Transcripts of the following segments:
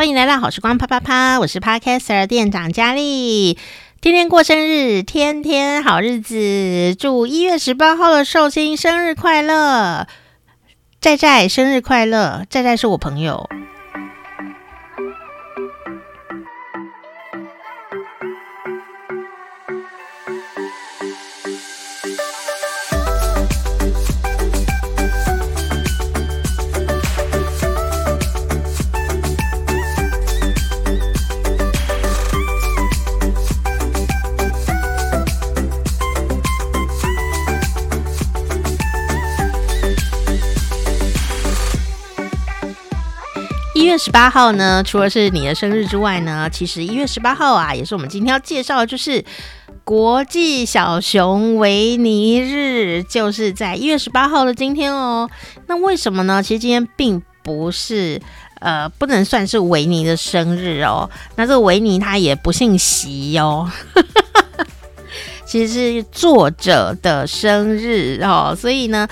欢迎来到好时光啪啪啪，我是 Podcaster 店长佳丽，天天过生日，天天好日子，祝一月十八号的寿星生日快乐，寨寨生日快乐，寨寨是我朋友。十八号呢，除了是你的生日之外呢，其实一月十八号啊，也是我们今天要介绍的，就是国际小熊维尼日，就是在一月十八号的今天哦。那为什么呢？其实今天并不是，呃，不能算是维尼的生日哦。那这个维尼他也不姓席哦。其实是作者的生日哦，所以呢，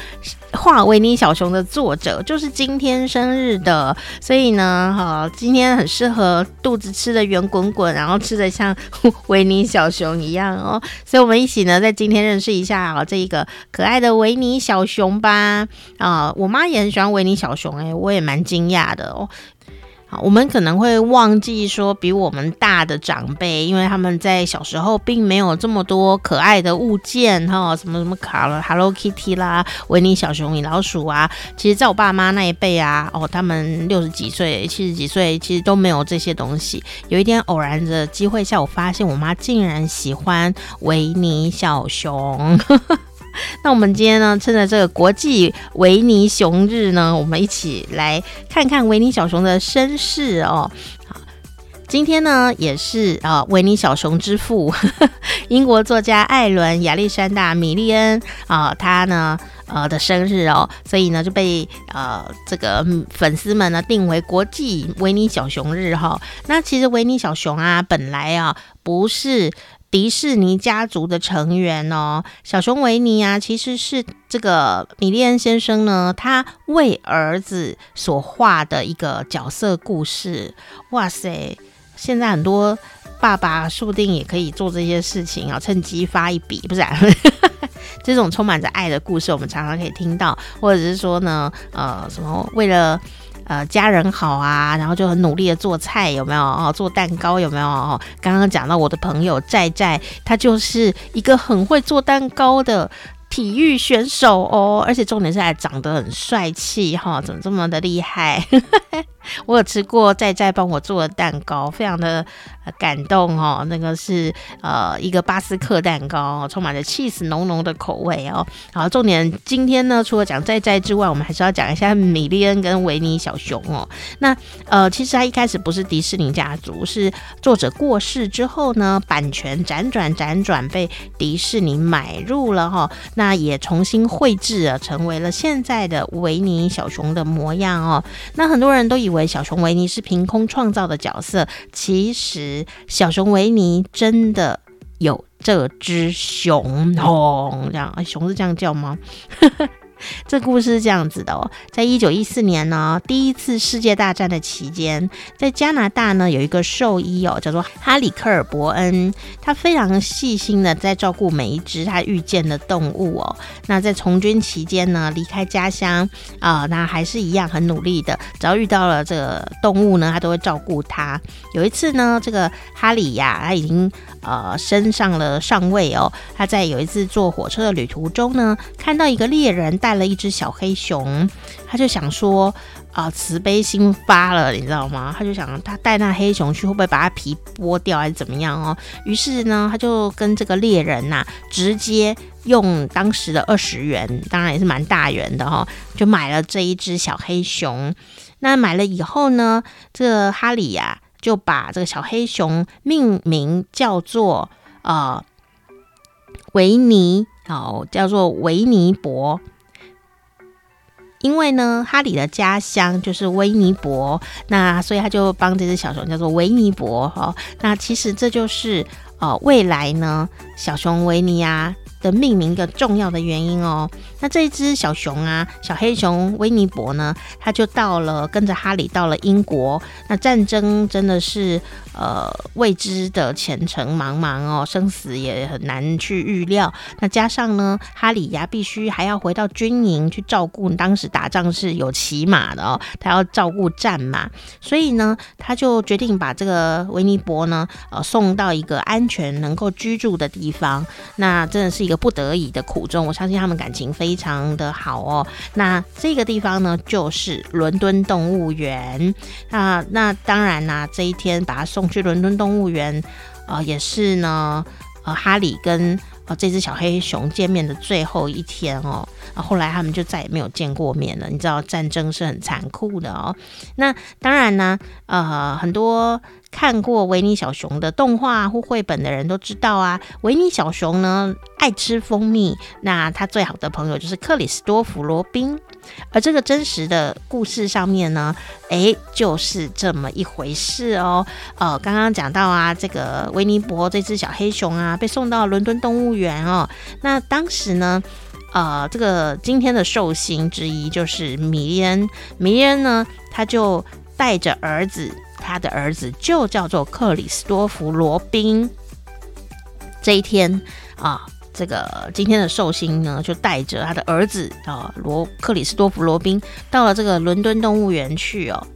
画维尼小熊的作者就是今天生日的，所以呢，哈，今天很适合肚子吃的圆滚滚，然后吃的像 维尼小熊一样哦。所以我们一起呢，在今天认识一下啊，这一个可爱的维尼小熊吧。啊，我妈也很喜欢维尼小熊，诶，我也蛮惊讶的哦。好，我们可能会忘记说，比我们大的长辈，因为他们在小时候并没有这么多可爱的物件哈，什么什么卡了 Hello Kitty 啦、维尼小熊、米老鼠啊。其实，在我爸妈那一辈啊，哦，他们六十几岁、七十几岁，其实都没有这些东西。有一天偶然的机会下，我发现我妈竟然喜欢维尼小熊。那我们今天呢，趁着这个国际维尼熊日呢，我们一起来看看维尼小熊的身世哦。好，今天呢也是啊，维尼小熊之父，英国作家艾伦亚历山大米利恩啊，他呢呃的生日哦，所以呢就被呃这个粉丝们呢定为国际维尼小熊日哈、那其实维尼小熊啊，本来啊不是。迪士尼家族的成员哦，小熊维尼啊，其实是这个米利恩先生呢，他为儿子所画的一个角色故事。哇塞，现在很多爸爸说不定也可以做这些事情啊，趁机发一笔，不是、这种充满着爱的故事，我们常常可以听到，或者是说呢，呃，什么为了。呃，家人好啊，然后就很努力的做菜，有没有哦？做蛋糕有没有哦？刚刚讲到我的朋友在在，他就是一个很会做蛋糕的体育选手哦，而且重点是还长得很帅气哈，怎么这么的厉害？我有吃过在在帮我做的蛋糕，非常的感动哦。那个是呃一个巴斯克蛋糕，充满着起司浓浓的口味哦。好，重点今天呢，除了讲在在之外，我们还是要讲一下米利恩跟维尼小熊哦。那呃，其实他一开始不是迪士尼家族，是作者过世之后呢，版权辗转辗转被迪士尼买入了哈、哦。那也重新绘制了，成为了现在的维尼小熊的模样哦。那很多人都以为。为小熊维尼是凭空创造的角色，其实小熊维尼真的有这只熊哦，这样，熊是这样叫吗？这故事是这样子的哦，在一九一四年呢，第一次世界大战的期间，在加拿大呢有一个兽医哦，叫做哈里克尔伯恩，他非常细心的在照顾每一只他遇见的动物哦。那在从军期间呢，离开家乡啊，那还是一样很努力的，只要遇到了这个动物呢，他都会照顾它。有一次呢，这个哈里呀，他已经呃升上了上位哦，他在有一次坐火车的旅途中呢，看到一个猎人带了一只小黑熊，他就想说啊、慈悲心发了，你知道吗？他就想他带那黑熊去，会不会把它皮剥掉，还是怎么样哦？于是呢，他就跟这个猎人呐、直接用当时的二十元，当然也是蛮大元的哈、哦，就买了这一只小黑熊。那买了以后呢，这哈里呀、就把这个小黑熊命名叫做呃维尼，哦，叫做维尼伯。因为呢，哈里的家乡就是威尼伯，那所以他就帮这只小熊叫做维尼伯哈。那其实这就是呃未来呢小熊维尼啊。的命名一个重要的原因哦，那这一只小熊啊，小黑熊维尼伯呢，他就到了跟着哈利到了英国。那战争真的是呃未知的前程茫茫哦，生死也很难去预料。那加上呢，哈利呀必须还要回到军营去照顾，当时打仗是有骑马的哦，他要照顾战马，所以呢，他就决定把这个维尼伯呢呃送到一个安全能够居住的地方。那真的是。一个不得已的苦衷，我相信他们感情非常的好哦。那这个地方呢，就是伦敦动物园。那那当然啦，这一天把他送去伦敦动物园，呃，也是呢，呃，哈利跟呃这只小黑熊见面的最后一天哦。后来他们就再也没有见过面了。你知道战争是很残酷的哦。那当然呢，呃，很多。看过维尼小熊的动画或绘本的人都知道啊，维尼小熊呢爱吃蜂蜜，那他最好的朋友就是克里斯多弗罗宾，而这个真实的故事上面呢，诶，就是这么一回事哦。呃，刚刚讲到啊，这个维尼伯这只小黑熊啊，被送到伦敦动物园哦，那当时呢，呃，这个今天的寿星之一就是米利恩，米利恩呢，他就带着儿子。他的儿子就叫做克里斯多弗罗宾。这一天啊，这个今天的寿星呢，就带着他的儿子啊罗克里斯多弗罗宾到了这个伦敦动物园去哦。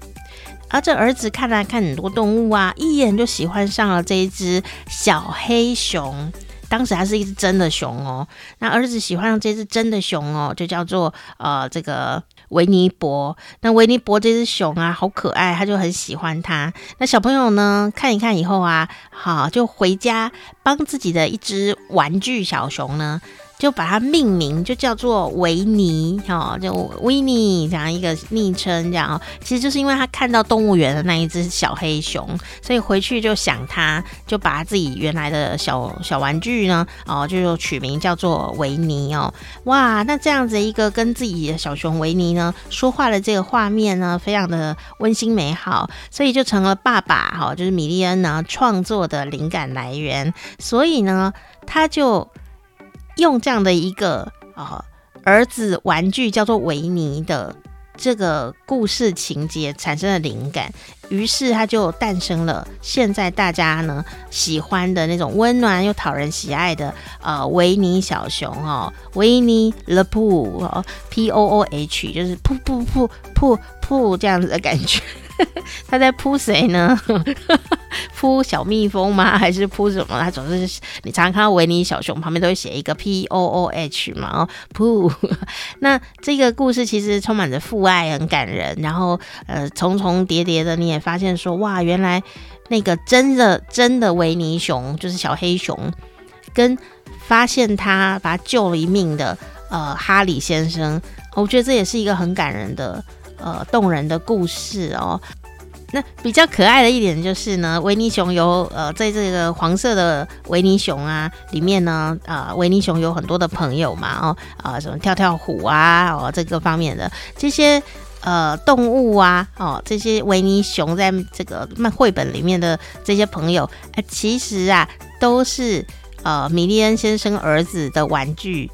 而这儿子看来看很多动物啊，一眼就喜欢上了这一只小黑熊。当时还是一只真的熊哦。那儿子喜欢上这只真的熊哦，就叫做呃这个。维尼伯，那维尼伯这只熊啊，好可爱，他就很喜欢它。那小朋友呢，看一看以后啊，好，就回家帮自己的一只玩具小熊呢。就把它命名，就叫做维尼，哈，就维尼这样一个昵称，这样哦，其实就是因为他看到动物园的那一只小黑熊，所以回去就想他，就把自己原来的小小玩具呢，哦，就取名叫做维尼哦，哇，那这样子一个跟自己的小熊维尼呢说话的这个画面呢，非常的温馨美好，所以就成了爸爸哈，就是米莉恩呢创作的灵感来源，所以呢，他就。用这样的一个啊儿子玩具叫做维尼的这个故事情节产生了灵感，于是他就诞生了现在大家呢喜欢的那种温暖又讨人喜爱的呃维尼小熊哦，维尼 the poo 哦，P O O H 就是噗噗噗噗噗这样子的感觉。他在扑谁呢？扑小蜜蜂吗？还是扑什么？他总是你常常看到维尼小熊旁边都会写一个 P O O H 嘛，哦，扑。那这个故事其实充满着父爱，很感人。然后呃，重重叠叠的，你也发现说，哇，原来那个真的真的维尼熊就是小黑熊，跟发现他把他救了一命的呃哈里先生，我觉得这也是一个很感人的。呃，动人的故事哦。那比较可爱的一点就是呢，维尼熊有呃，在这个黄色的维尼熊啊里面呢，啊、呃，维尼熊有很多的朋友嘛，哦，啊、呃，什么跳跳虎啊，哦，这个方面的这些呃动物啊，哦，这些维尼熊在这个漫绘本里面的这些朋友，呃、其实啊都是呃米莉恩先生儿子的玩具。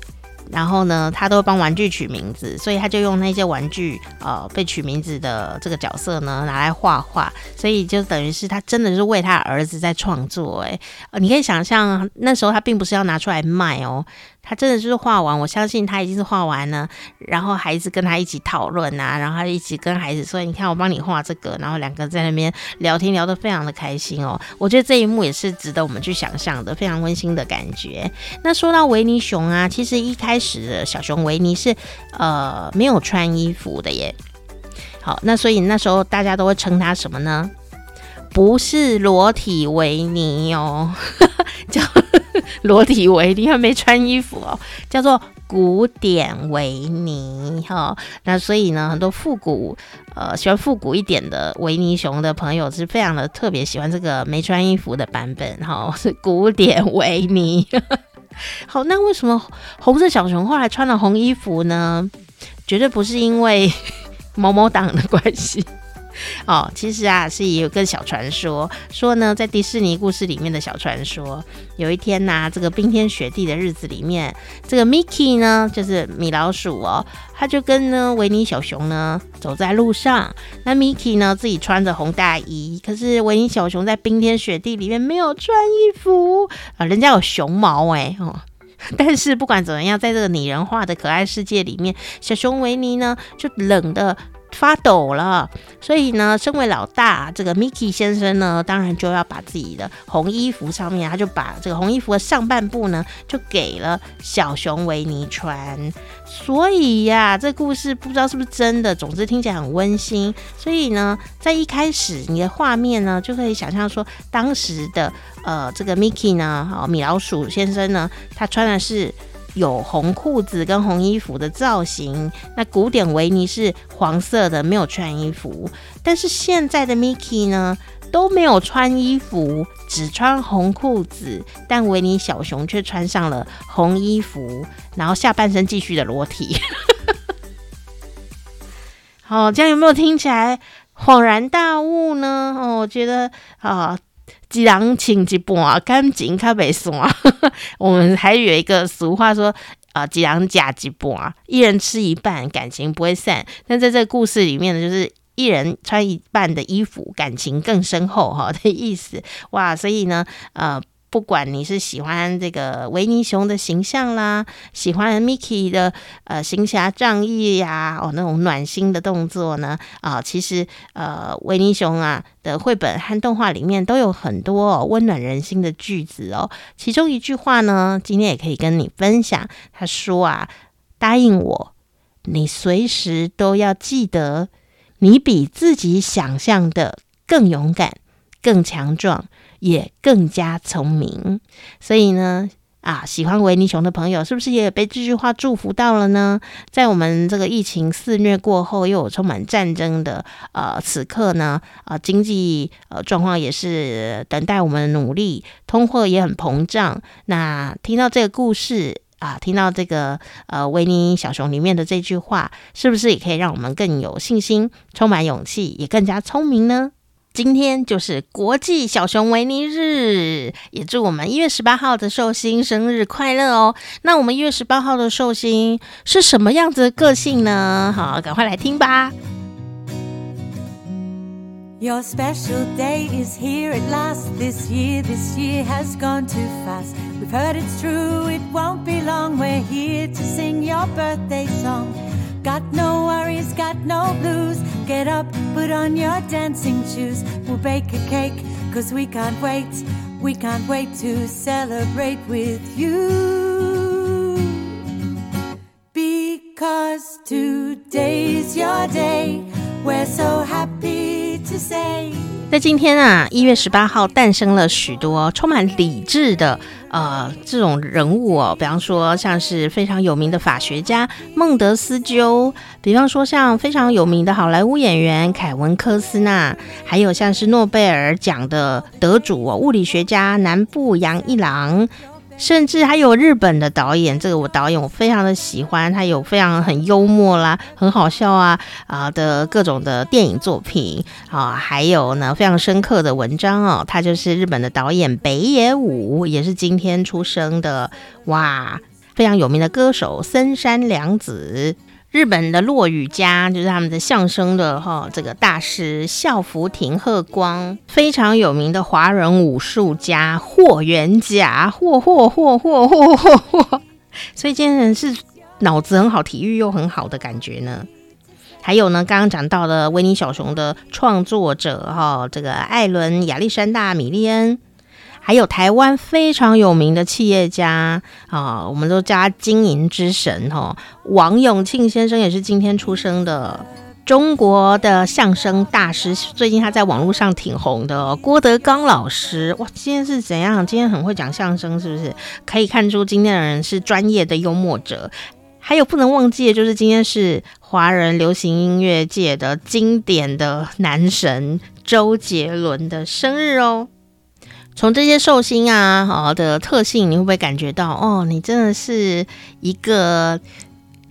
然后呢，他都帮玩具取名字，所以他就用那些玩具，呃，被取名字的这个角色呢，拿来画画，所以就等于是他真的是为他儿子在创作，诶，你可以想象那时候他并不是要拿出来卖哦。他真的就是画完，我相信他已经是画完了。然后孩子跟他一起讨论啊，然后他一起跟孩子说：“你看，我帮你画这个。”然后两个在那边聊天，聊得非常的开心哦。我觉得这一幕也是值得我们去想象的，非常温馨的感觉。那说到维尼熊啊，其实一开始的小熊维尼是呃没有穿衣服的耶。好，那所以那时候大家都会称他什么呢？不是裸体维尼哦，叫。裸体维尼，他没穿衣服哦，叫做古典维尼哈。那所以呢，很多复古呃喜欢复古一点的维尼熊的朋友是非常的特别喜欢这个没穿衣服的版本哈，是古典维尼。好，那为什么红色小熊后来穿了红衣服呢？绝对不是因为某某党的关系。哦，其实啊，是也有个小传说，说呢，在迪士尼故事里面的小传说，有一天呐、这个冰天雪地的日子里面，这个 Mickey 呢，就是米老鼠哦，他就跟呢维尼小熊呢走在路上，那 Mickey 呢自己穿着红大衣，可是维尼小熊在冰天雪地里面没有穿衣服啊，人家有熊毛哎哦。但是不管怎么样，在这个拟人化的可爱世界里面，小熊维尼呢就冷的发抖了。所以呢，身为老大，这个 Mickey 先生呢，当然就要把自己的红衣服上面，他就把这个红衣服的上半部呢，就给了小熊维尼穿。所以呀、这故事不知道是不是真的，总之听起来很温馨。所以呢，在一开始你的画面呢，就可以想象说，当时的呃这个 Mickey 呢，好米老鼠先生呢，他穿的是有红裤子跟红衣服的造型。那古典维尼是黄色的，没有穿衣服。但是现在的 Mickey 呢，都没有穿衣服，只穿红裤子，但维尼小熊却穿上了红衣服，然后下半身继续的裸体。好，这样有没有听起来恍然大悟呢？哦，我觉得啊，一人请一半，感情较袂散。我们还有一个俗话说啊，几人吃一半，一人吃一半，感情不会散。但在这个故事里面呢，就是。一人穿一半的衣服，感情更深厚哈的意思哇！所以呢，呃，不管你是喜欢这个维尼熊的形象啦，喜欢 Mickey 的呃行侠仗义呀，哦那种暖心的动作呢，啊、其实呃维尼熊啊的绘本和动画里面都有很多、温暖人心的句子哦。其中一句话呢，今天也可以跟你分享。他说啊，答应我，你随时都要记得。你比自己想象的更勇敢、更强壮，也更加聪明。所以呢，啊，喜欢维尼熊的朋友，是不是也被这句话祝福到了呢？在我们这个疫情肆虐过后，又有充满战争的呃此刻呢，啊，经济呃状况也是等待我们的努力，通货也很膨胀。那听到这个故事。啊，听到这个呃维尼小熊里面的这句话，是不是也可以让我们更有信心、充满勇气，也更加聪明呢？今天就是国际小熊维尼日，也祝我们一月十八号的寿星生日快乐哦！那我们一月十八号的寿星是什么样子的个性呢？好，赶快来听吧。Your special day is here at last. This year, this year has gone too fast. We've heard it's true, it won't be long. We're here to sing your birthday song. Got no worries, got no blues. Get up, put on your dancing shoes. We'll bake a cake, cause we can't wait. We can't wait to celebrate with you. Because today's your day. We're so happy. 在今天啊，一月十八号诞生了许多充满理智的呃这种人物哦，比方说像是非常有名的法学家孟德斯鸠，比方说像非常有名的好莱坞演员凯文科斯纳，还有像是诺贝尔奖的得主哦，物理学家南部阳一郎。甚至还有日本的导演，这个我导演我非常的喜欢，他有非常很幽默啦，很好笑啊啊的各种的电影作品啊，还有呢非常深刻的文章哦，他就是日本的导演北野武，也是今天出生的哇，非常有名的歌手森山良子。日本的落语家就是他们的相声的哈，这个大师笑福亭鹤光，非常有名的华人武术家霍元甲，霍霍霍霍霍霍霍，所以今天人是脑子很好，体育又很好的感觉呢。还有呢，刚刚讲到的维尼小熊的创作者哈，这个艾伦亚历山大米利恩。还有台湾非常有名的企业家啊，我们都叫他经营之神哈，王永庆先生也是今天出生的。中国的相声大师，最近他在网络上挺红的，郭德纲老师。哇，今天是怎样？今天很会讲相声，是不是？可以看出今天的人是专业的幽默者。还有不能忘记的就是今天是华人流行音乐界的经典的男神周杰伦的生日哦。从这些寿星啊，好的特性，你会不会感觉到哦？你真的是一个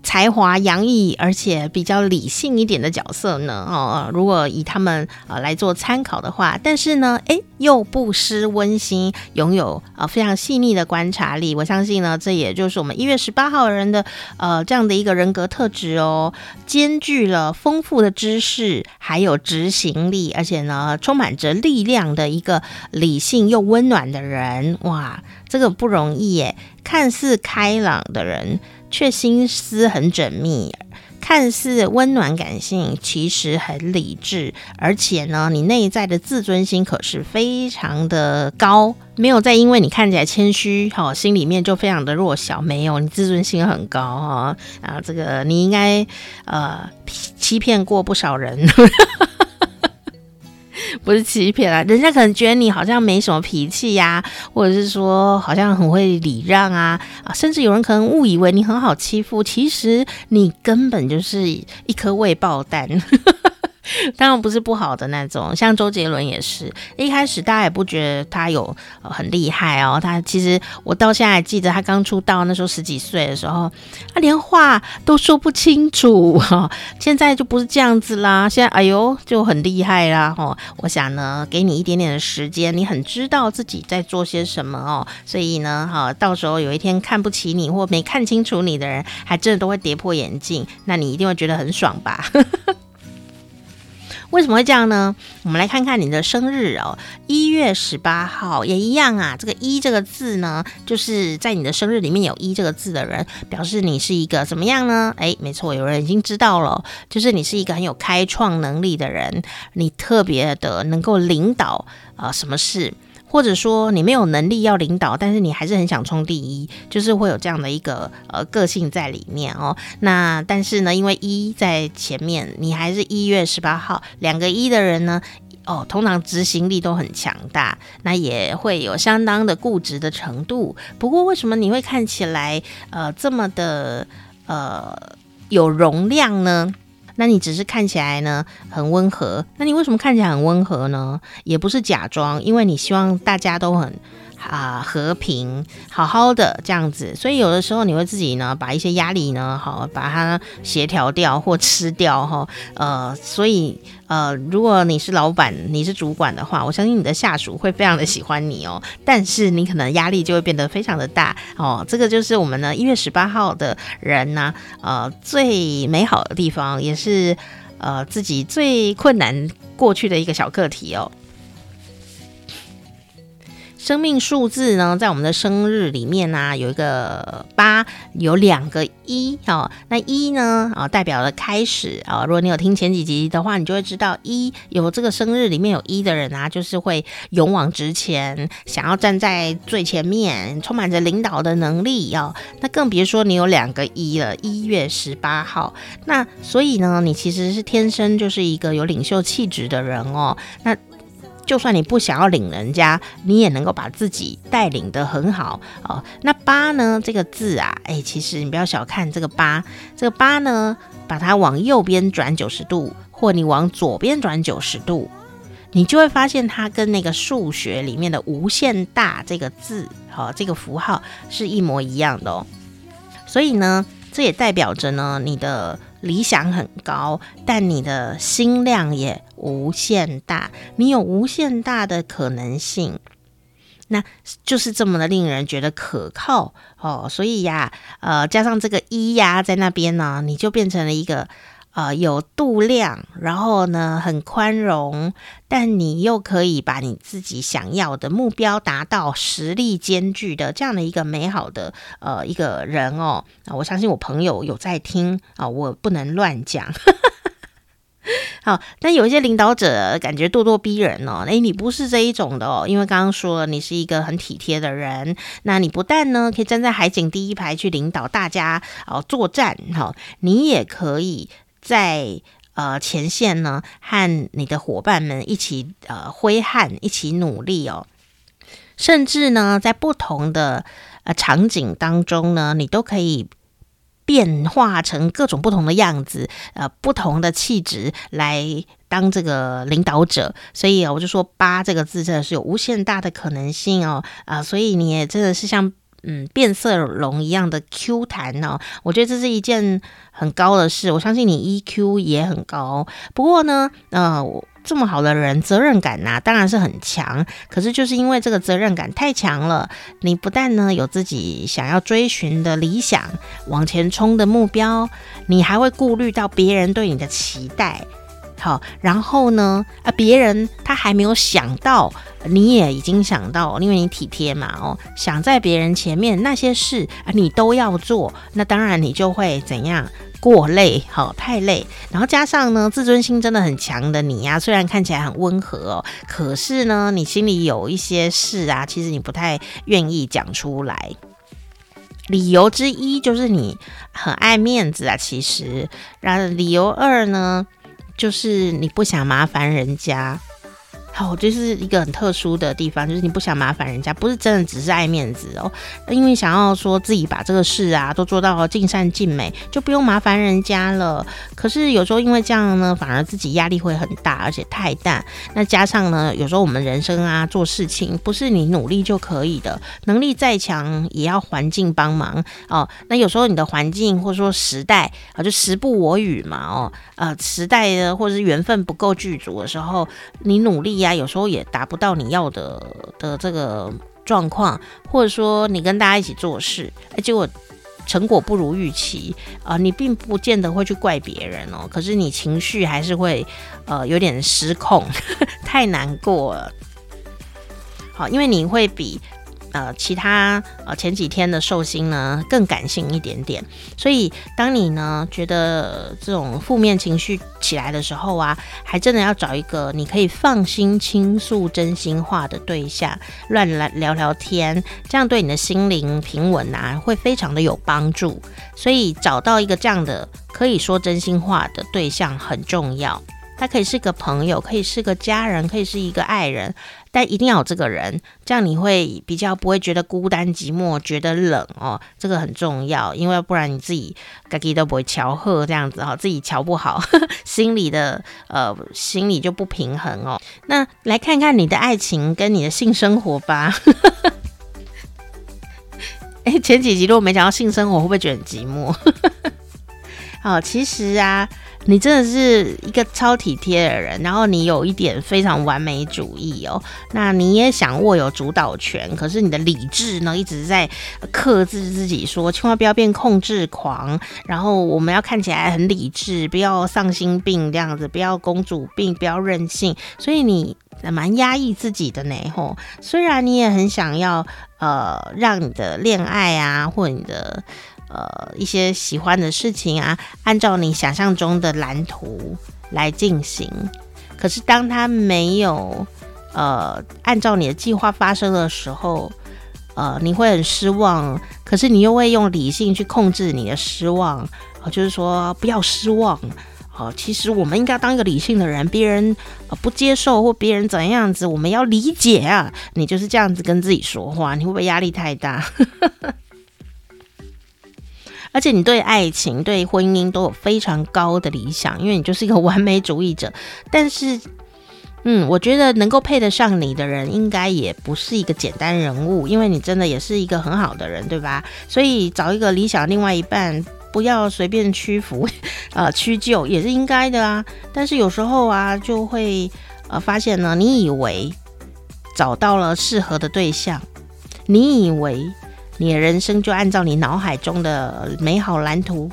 才华洋溢而且比较理性一点的角色呢？哦，如果以他们呃来做参考的话，但是呢，诶，又不失温馨，拥有呃非常细腻的观察力。我相信呢，这也就是我们一月十八号人的呃这样的一个人格特质哦，兼具了丰富的知识，还有执行力，而且呢，充满着力量的一个理性又温暖的人。哇，这个不容易耶！看似开朗的人，却心思很缜密；看似温暖感性，其实很理智。而且呢，你内在的自尊心可是非常的高，没有再因为你看起来谦虚，好，心里面就非常的弱小。没有，你自尊心很高哈啊！这个你应该呃欺骗过不少人。不是欺骗啦，人家可能觉得你好像没什么脾气呀，或者是说好像很会礼让啊啊，甚至有人可能误以为你很好欺负，其实你根本就是一颗未爆弹。当然不是不好的那种，像周杰伦也是一开始大家也不觉得他有很厉害哦。他其实我到现在还记得他刚出道那时候十几岁的时候，他连话都说不清楚哈。现在就不是这样子啦，现在哎呦就很厉害啦哈。我想呢，给你一点点的时间，你很知道自己在做些什么哦。所以呢，哈，到时候有一天看不起你或没看清楚你的人，还真的都会跌破眼镜，那你一定会觉得很爽吧。为什么会这样呢？我们来看看你的生日哦，一月十八号也一样啊。这个“一”这个字呢，就是在你的生日里面有“一”这个字的人，表示你是一个怎么样呢？哎，没错，有人已经知道了，就是你是一个很有开创能力的人，你特别的能够领导啊、什么事。或者说你没有能力要领导，但是你还是很想冲第一，就是会有这样的一个呃个性在里面哦。那但是呢，因为一在前面，你还是一月十八号，两个一的人呢，哦，通常执行力都很强大，那也会有相当的固执的程度。不过为什么你会看起来呃这么的呃有容量呢？那你只是看起来呢很温和，那你为什么看起来很温和呢？也不是假装，因为你希望大家都很啊和平，好好的这样子，所以有的时候你会自己呢把一些压力呢好把它协调掉或吃掉哈，呃，所以。呃，如果你是老板，你是主管的话，我相信你的下属会非常的喜欢你哦。但是你可能压力就会变得非常的大哦。这个就是我们呢一月十八号的人呢，呃，最美好的地方，也是呃自己最困难过去的一个小课题哦。生命数字呢，在我们的生日里面呢、有一个八，有两个一哦。那一呢，啊、哦，代表了开始啊、哦。如果你有听前几集的话，你就会知道一有这个生日里面有一的人啊，就是会勇往直前，想要站在最前面，充满着领导的能力哦。那更别说你有两个一了，一月十八号。那所以呢，你其实是天生就是一个有领袖气质的人哦。那就算你不想要领人家，你也能够把自己带领得很好哦。那八呢？这个字啊，哎，其实你不要小看这个八。这个八呢，把它往右边转九十度，或你往左边转九十度，你就会发现它跟那个数学里面的无限大这个字，好，这个符号是一模一样的哦。所以呢，这也代表着呢，你的理想很高，但你的心量也无限大，你有无限大的可能性，那就是这么的令人觉得可靠哦。所以呀，呃，加上这个一呀在那边呢，你就变成了一个。呃，有度量，然后呢，很宽容，但你又可以把你自己想要的目标达到，实力兼具的这样的一个美好的呃一个人哦。啊，我相信我朋友有在听啊，我不能乱讲。好，但有一些领导者感觉咄咄逼人哦，诶，你不是这一种的哦，因为刚刚说了你是一个很体贴的人，那你不但呢可以站在海景第一排去领导大家哦作战，哈，你也可以。在呃前线呢，和你的伙伴们一起呃挥汗，一起努力哦。甚至呢，在不同的呃场景当中呢，你都可以变化成各种不同的样子，呃，不同的气质来当这个领导者。所以我就说八这个字真的是有无限大的可能性哦。啊、所以你也真的是像。嗯变色龙一样的 Q 弹哦。我觉得这是一件很高的事，我相信你 EQ 也很高。不过呢，呃，这么好的人，责任感呐、当然是很强。可是就是因为这个责任感太强了，你不但呢有自己想要追寻的理想、往前冲的目标，你还会顾虑到别人对你的期待。好，然后呢？啊，别人他还没有想到，你也已经想到，因为你体贴嘛，哦，想在别人前面那些事啊，你都要做，那当然你就会怎样过累，好，太累。然后加上呢，自尊心真的很强的你呀、虽然看起来很温和哦，可是呢，你心里有一些事啊，其实你不太愿意讲出来。理由之一就是你很爱面子啊，其实，然后理由二呢？就是你不想麻烦人家。好，这是一个很特殊的地方，就是你不想麻烦人家，不是真的只是爱面子哦，因为想要说自己把这个事啊都做到尽善尽美，就不用麻烦人家了。可是有时候因为这样呢，反而自己压力会很大，而且太大。那加上呢，有时候我们人生啊做事情不是你努力就可以的，能力再强也要环境帮忙哦。那有时候你的环境或者说时代啊，就时不我与嘛哦，呃，时代的或者是缘分不够具足的时候，你努力呀。有时候也达不到你要的的这个状况，或者说你跟大家一起做事，结果成果不如预期啊，呃，你并不见得会去怪别人哦，可是你情绪还是会呃有点失控，太难过了。好，因为你会比。呃，其他呃前几天的寿星呢更感性一点点，所以当你呢觉得这种负面情绪起来的时候啊，还真的要找一个你可以放心倾诉真心话的对象，乱来聊聊天，这样对你的心灵平稳啊会非常的有帮助。所以找到一个这样的可以说真心话的对象很重要。他可以是个朋友，可以是个家人，可以是一个爱人，但一定要有这个人，这样你会比较不会觉得孤单寂寞，觉得冷哦，这个很重要，因为不然你自己自己都不会调和这样子哈，自己调不好，心里的呃心里就不平衡哦。那来看看你的爱情跟你的性生活吧。哎，前几集如果没讲到性生活，会不会觉得很寂寞？好，其实啊。你真的是一个超体贴的人，然后你有一点非常完美主义哦。那你也想握有主导权，可是你的理智呢一直在克制自己，说千万不要变控制狂。然后我们要看起来很理智，不要丧心病这样子，不要公主病，不要任性。所以你蛮压抑自己的呢，吼。虽然你也很想要呃让你的恋爱啊，或你的。呃，一些喜欢的事情啊，按照你想象中的蓝图来进行。可是，当他没有呃按照你的计划发生的时候，呃，你会很失望。可是，你又会用理性去控制你的失望，呃、就是说不要失望。哦、其实我们应该当一个理性的人，别人不接受或别人怎样子，我们要理解啊。你就是这样子跟自己说话，你会不会压力太大？而且你对爱情、对婚姻都有非常高的理想，因为你就是一个完美主义者。但是，嗯，我觉得能够配得上你的人，应该也不是一个简单人物，因为你真的也是一个很好的人，对吧？所以找一个理想另外一半，不要随便屈服，呃，屈就也是应该的啊。但是有时候啊，就会呃发现呢，你以为找到了适合的对象，你以为。你的人生就按照你脑海中的美好蓝图，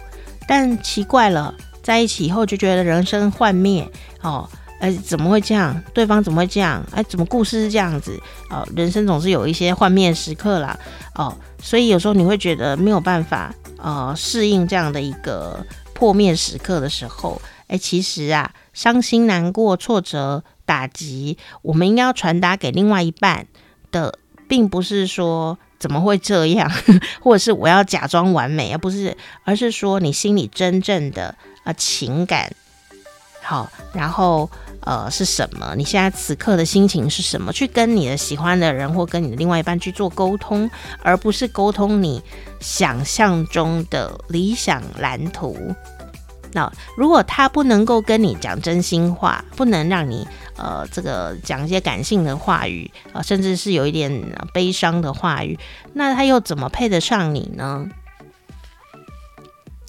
但奇怪了，在一起以后就觉得人生幻灭哦，哎，怎么会这样？对方怎么会这样？哎，怎么故事是这样子？哦，人生总是有一些幻灭时刻啦，哦，所以有时候你会觉得没有办法，呃，适应这样的一个破灭时刻的时候，哎，其实啊，伤心、难过、挫折、打击，我们应该要传达给另外一半的，并不是说。怎么会这样？或者是我要假装完美，而不是，而是说你心里真正的呃情感好，然后呃是什么？你现在此刻的心情是什么？去跟你的喜欢的人或跟你的另外一半去做沟通，而不是沟通你想象中的理想蓝图。那如果他不能够跟你讲真心话，不能让你呃这个讲一些感性的话语啊、甚至是有一点悲伤的话语，那他又怎么配得上你呢？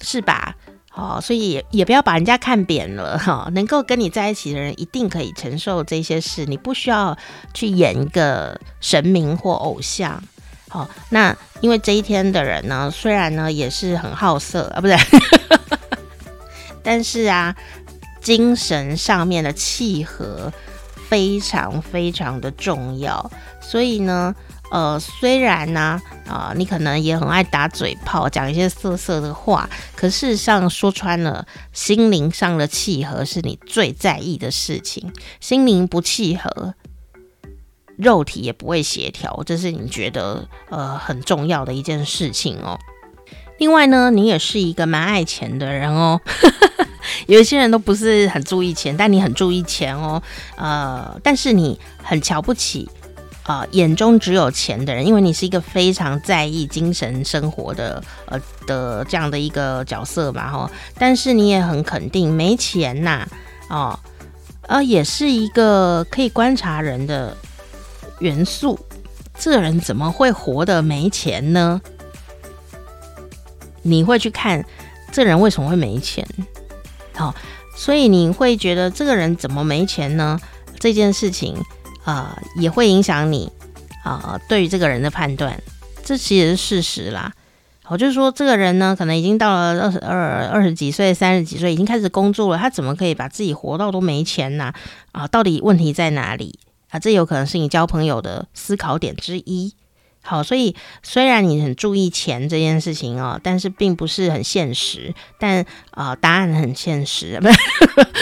是吧？哦，所以也也不要把人家看扁了哈、能够跟你在一起的人，一定可以承受这些事，你不需要去演一个神明或偶像。好、那因为这一天的人呢，虽然呢也是很好色啊，不是。但是啊，精神上面的契合非常非常的重要，所以呢，呃，虽然呢，啊、你可能也很爱打嘴炮，讲一些色色的话，可事实上说穿了，心灵上的契合是你最在意的事情。心灵不契合，肉体也不会协调，这是你觉得呃很重要的一件事情哦。另外呢，你也是一个蛮爱钱的人哦。有一些人都不是很注意钱，但你很注意钱哦。呃，但是你很瞧不起啊、眼中只有钱的人，因为你是一个非常在意精神生活的呃的这样的一个角色嘛，哈。但是你也很肯定没钱呐、哦，呃，也是一个可以观察人的元素。这人怎么会活得没钱呢？你会去看这人为什么会没钱？好，所以你会觉得这个人怎么没钱呢？这件事情啊、也会影响你啊、对于这个人的判断。这其实是事实啦。我就是说，这个人呢，可能已经到了二十二、二十几岁、三十几岁，已经开始工作了，他怎么可以把自己活到都没钱呢？啊，到底问题在哪里啊？这有可能是你交朋友的思考点之一。好，所以虽然你很注意钱这件事情哦，但是并不是很现实。但啊、呃，答案很现实，不？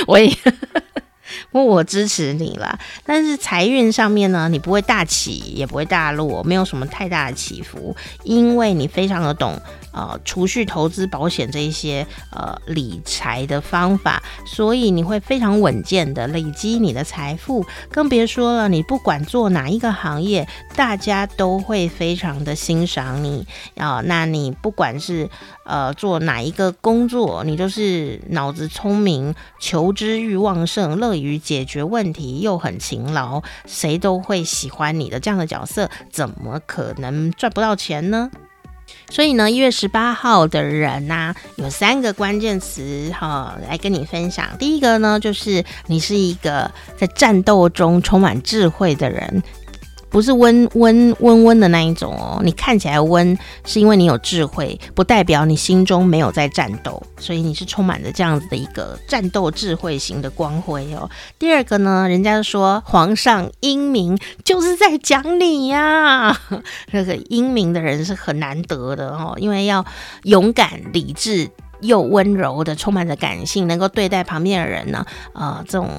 我也。不，我支持你啦。但是财运上面呢，你不会大起，也不会大落，没有什么太大的起伏，因为你非常的懂呃储蓄、投资、保险这一些呃理财的方法，所以你会非常稳健的累积你的财富。更别说了，你不管做哪一个行业，大家都会非常的欣赏你啊、呃。那你不管是呃做哪一个工作，你都是脑子聪明、求知欲旺盛、乐。于解决问题又很勤劳，谁都会喜欢你的这样的角色，怎么可能赚不到钱呢？所以呢，一月十八号的人呐、有三个关键词哈，来跟你分享。第一个呢，就是你是一个在战斗中充满智慧的人。不是温温温温的那一种哦，你看起来温，是因为你有智慧，不代表你心中没有在战斗，所以你是充满着这样子的一个战斗智慧型的光辉哦。第二个呢，人家说皇上英明，就是在讲你呀，这个英明的人是很难得的哦，因为要勇敢、理智又温柔的，充满着感性，能够对待旁边的人呢，呃，这种。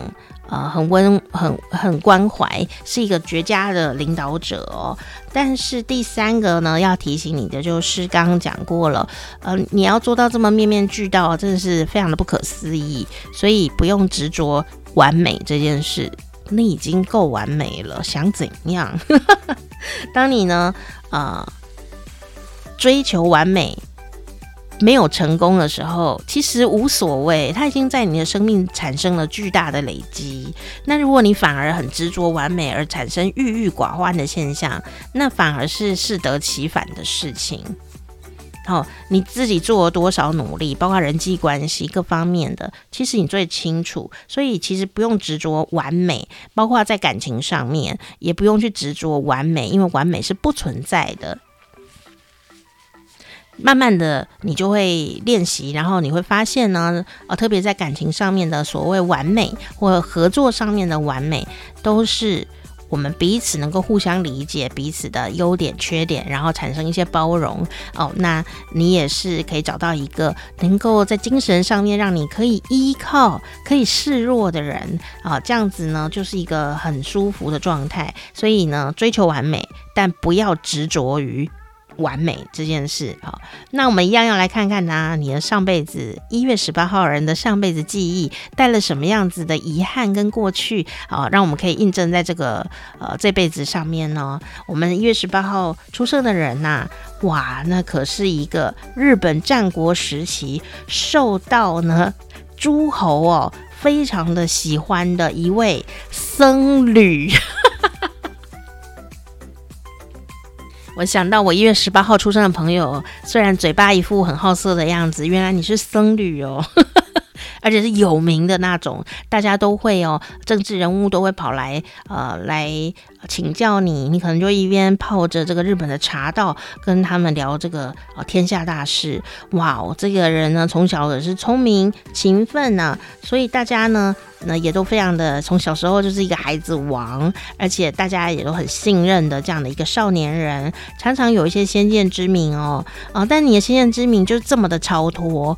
呃，很温，很很关怀，是一个绝佳的领导者哦。但是第三个呢，要提醒你的就是刚刚讲过了，呃，你要做到这么面面俱到，真的是非常的不可思议。所以不用执着完美这件事，你已经够完美了，想怎样？当你呢，呃，追求完美。没有成功的时候，其实无所谓，它已经在你的生命产生了巨大的累积。那如果你反而很执着完美，而产生郁郁寡欢的现象，那反而是适得其反的事情。好、哦，你自己做了多少努力，包括人际关系各方面的，其实你最清楚。所以其实不用执着完美，包括在感情上面，也不用去执着完美，因为完美是不存在的。慢慢的，你就会练习，然后你会发现呢，呃，特别在感情上面的所谓完美，或合作上面的完美，都是我们彼此能够互相理解彼此的优点、缺点，然后产生一些包容。哦，那你也是可以找到一个能够在精神上面让你可以依靠、可以示弱的人啊，这样子呢，就是一个很舒服的状态。所以呢，追求完美，但不要执着于。完美这件事，好，那我们一样要来看看呢，你的上辈子一月十八号人的上辈子记忆带了什么样子的遗憾跟过去，啊，让我们可以印证在这个呃这辈子上面呢。我们一月十八号出生的人呐、哇，那可是一个日本战国时期受到呢诸侯哦非常的喜欢的一位僧侣。我想到我一月十八号出生的朋友，虽然嘴巴一副很好色的样子，原来你是僧侣哦。而且是有名的那种，大家都会哦，政治人物都会跑来呃来请教你，你可能就一边泡着这个日本的茶道，跟他们聊这个呃天下大事。哇哦，这个人呢从小也是聪明勤奋呢、所以大家呢那也都非常的从小时候就是一个孩子王，而且大家也都很信任的这样的一个少年人，常常有一些先见之明哦啊、但你的先见之明就是这么的超脱，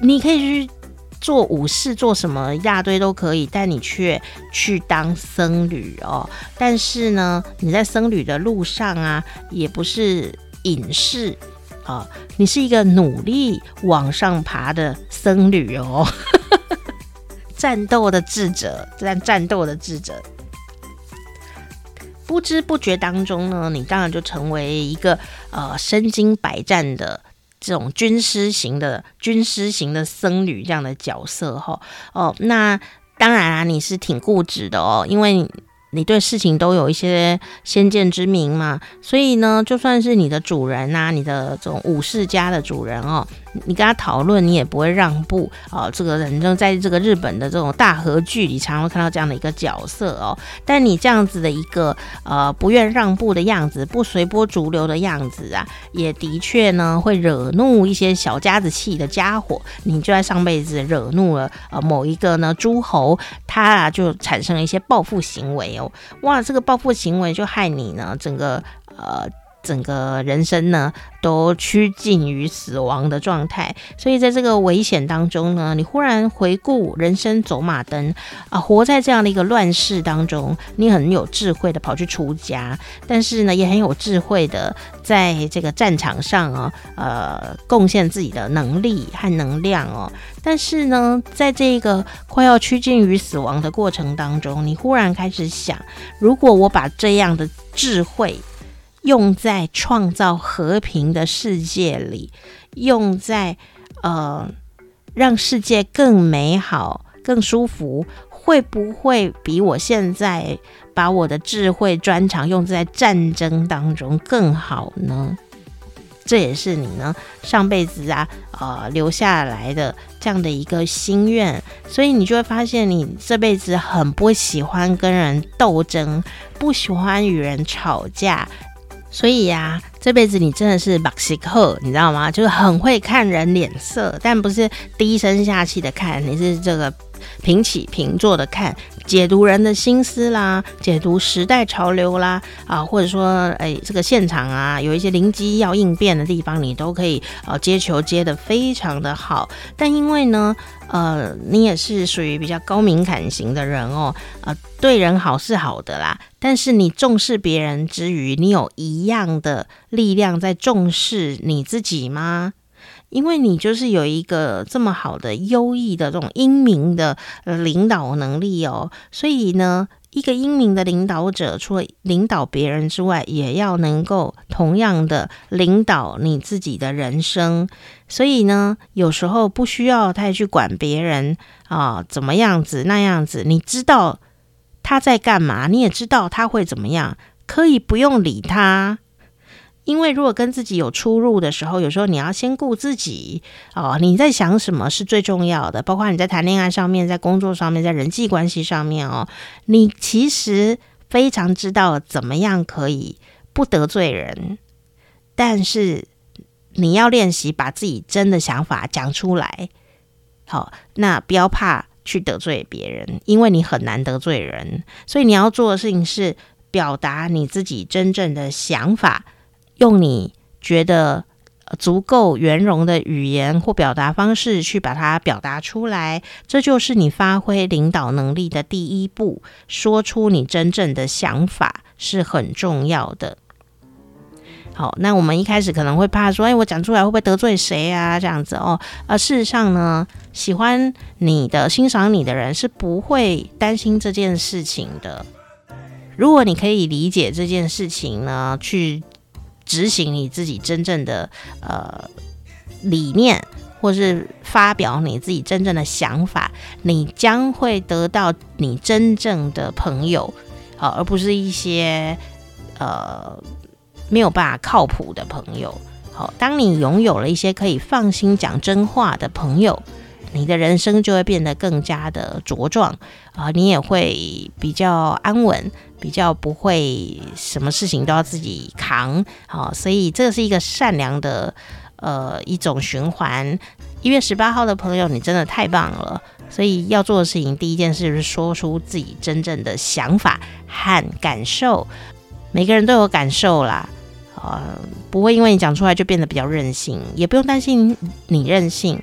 你可以去。做武士做什么一大堆都可以，但你却去当僧侣哦。但是呢，你在僧侣的路上啊，也不是隐士啊，你是一个努力往上爬的僧侣哦。战斗的智者，战战斗的智者，不知不觉当中呢，你当然就成为一个呃身经百战的。这种军师型的军师型的僧侣这样的角色哈哦，那当然啊，你是挺固执的哦，因为。你对事情都有一些先见之明嘛，所以呢，就算是你的主人呐、啊，你的这种武士家的主人哦，你跟他讨论，你也不会让步哦。这个人就在这个日本的这种大和剧里，常常会看到这样的一个角色哦。但你这样子的一个呃不愿让步的样子，不随波逐流的样子啊，也的确呢会惹怒一些小家子气的家伙。你就在上辈子惹怒了呃某一个呢诸侯，他啊就产生了一些报复行为哦。哇，这个报复行为就害你呢，整个呃。整个人生呢，都趋近于死亡的状态，所以在这个危险当中呢，你忽然回顾人生走马灯啊，活在这样的一个乱世当中，你很有智慧的跑去出家，但是呢，也很有智慧的在这个战场上啊，呃，贡献自己的能力和能量哦。但是呢，在这个快要趋近于死亡的过程当中，你忽然开始想，如果我把这样的智慧。用在创造和平的世界里，用在呃让世界更美好、更舒服，会不会比我现在把我的智慧专长用在战争当中更好呢？这也是你呢上辈子啊呃留下来的这样的一个心愿，所以你就会发现你这辈子很不喜欢跟人斗争，不喜欢与人吵架。所以呀、这辈子你真的是马西克，你知道吗？就是很会看人脸色，但不是低声下气的看，你是这个平起平坐的看，解读人的心思啦，解读时代潮流啦，啊，或者说，哎，这个现场啊，有一些灵机要应变的地方，你都可以呃接球接得非常的好。但因为呢，呃，你也是属于比较高敏感型的人哦，呃，对人好是好的啦，但是你重视别人之余，你有一样的力量在重视你自己吗？因为你就是有一个这么好的优异的这种英明的领导能力哦，所以呢。一个英明的领导者，除了领导别人之外，也要能够同样的领导你自己的人生。所以呢，有时候不需要太去管别人啊，怎么样子那样子，你知道他在干嘛，你也知道他会怎么样，可以不用理他。因为如果跟自己有出入的时候，有时候你要先顾自己哦。你在想什么是最重要的？包括你在谈恋爱上面，在工作上面，在人际关系上面哦，你其实非常知道怎么样可以不得罪人，但是你要练习把自己真的想法讲出来。好，那不要怕去得罪别人，因为你很难得罪人。所以你要做的事情是表达你自己真正的想法。用你觉得足够圆融的语言或表达方式去把它表达出来，这就是你发挥领导能力的第一步。说出你真正的想法是很重要的。好，那我们一开始可能会怕说，哎，我讲出来会不会得罪谁啊？这样子哦。而事实上呢，喜欢你的、欣赏你的人是不会担心这件事情的。如果你可以理解这件事情呢，去。执行你自己真正的呃理念，或是发表你自己真正的想法，你将会得到你真正的朋友，好，而不是一些呃没有办法靠谱的朋友。好，当你拥有了一些可以放心讲真话的朋友，你的人生就会变得更加的茁壮啊，你也会比较安稳，比较不会什么事情都要自己扛。好，所以这是一个善良的。呃，一种循环。一月十八号的朋友，你真的太棒了。所以要做的事情，第一件事就是说出自己真正的想法和感受。每个人都有感受啦，呃，不会因为你讲出来就变得比较任性，也不用担心你任性，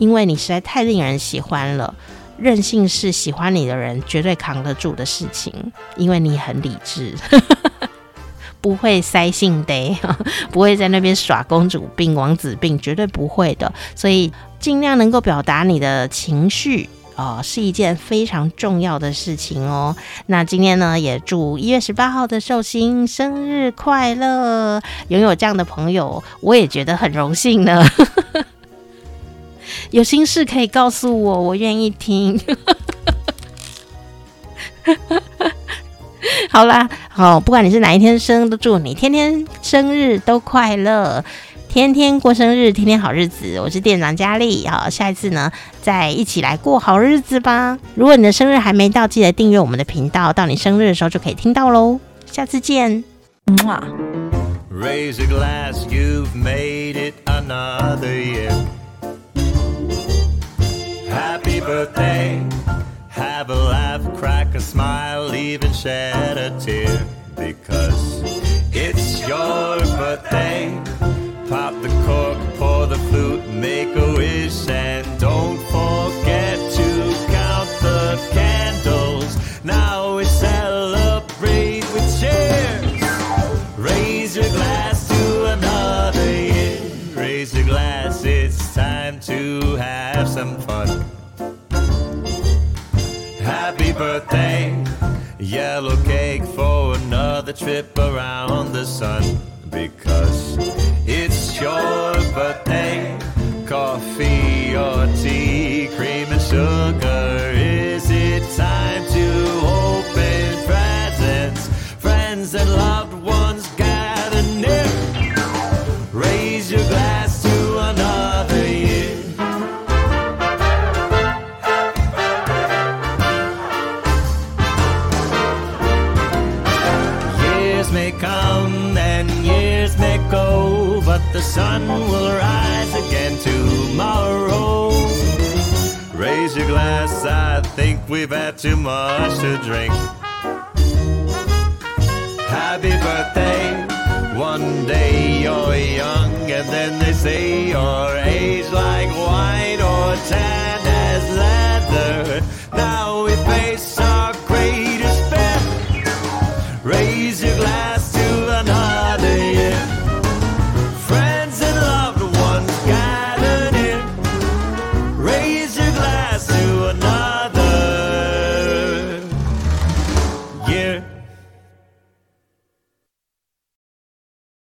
因为你实在太令人喜欢了。任性是喜欢你的人绝对扛得住的事情，因为你很理智。不会塞性的，不会在那边耍公主病、王子病，绝对不会的。所以尽量能够表达你的情绪哦，是一件非常重要的事情哦。那今天呢，也祝一月十八号的寿星生日快乐！拥有这样的朋友，我也觉得很荣幸呢。有心事可以告诉我，我愿意听。好啦，好，不管你是哪一天生，都祝你天天生日都快乐，天天过生日，天天好日子。我是店长佳丽，好，下一次呢，再一起来过好日子吧。如果你的生日还没到，记得订阅我们的频道，到你生日的时候就可以听到喽。下次见，哇。Raise a glass, you've made it another year. Birthday. Have a laugh, crack a smile, even shed a tear. Because it's your birthday. Pop the cork, pour the flute, make a wish, and don't yellow cake for another trip around the sun. Because it's your birthday, coffee or tea, cream and sugar. Is it time will rise again tomorrow. Raise your glass, I think we've had too much to drink. Happy birthday, one day you're young, and then they say you're aged like wine or tan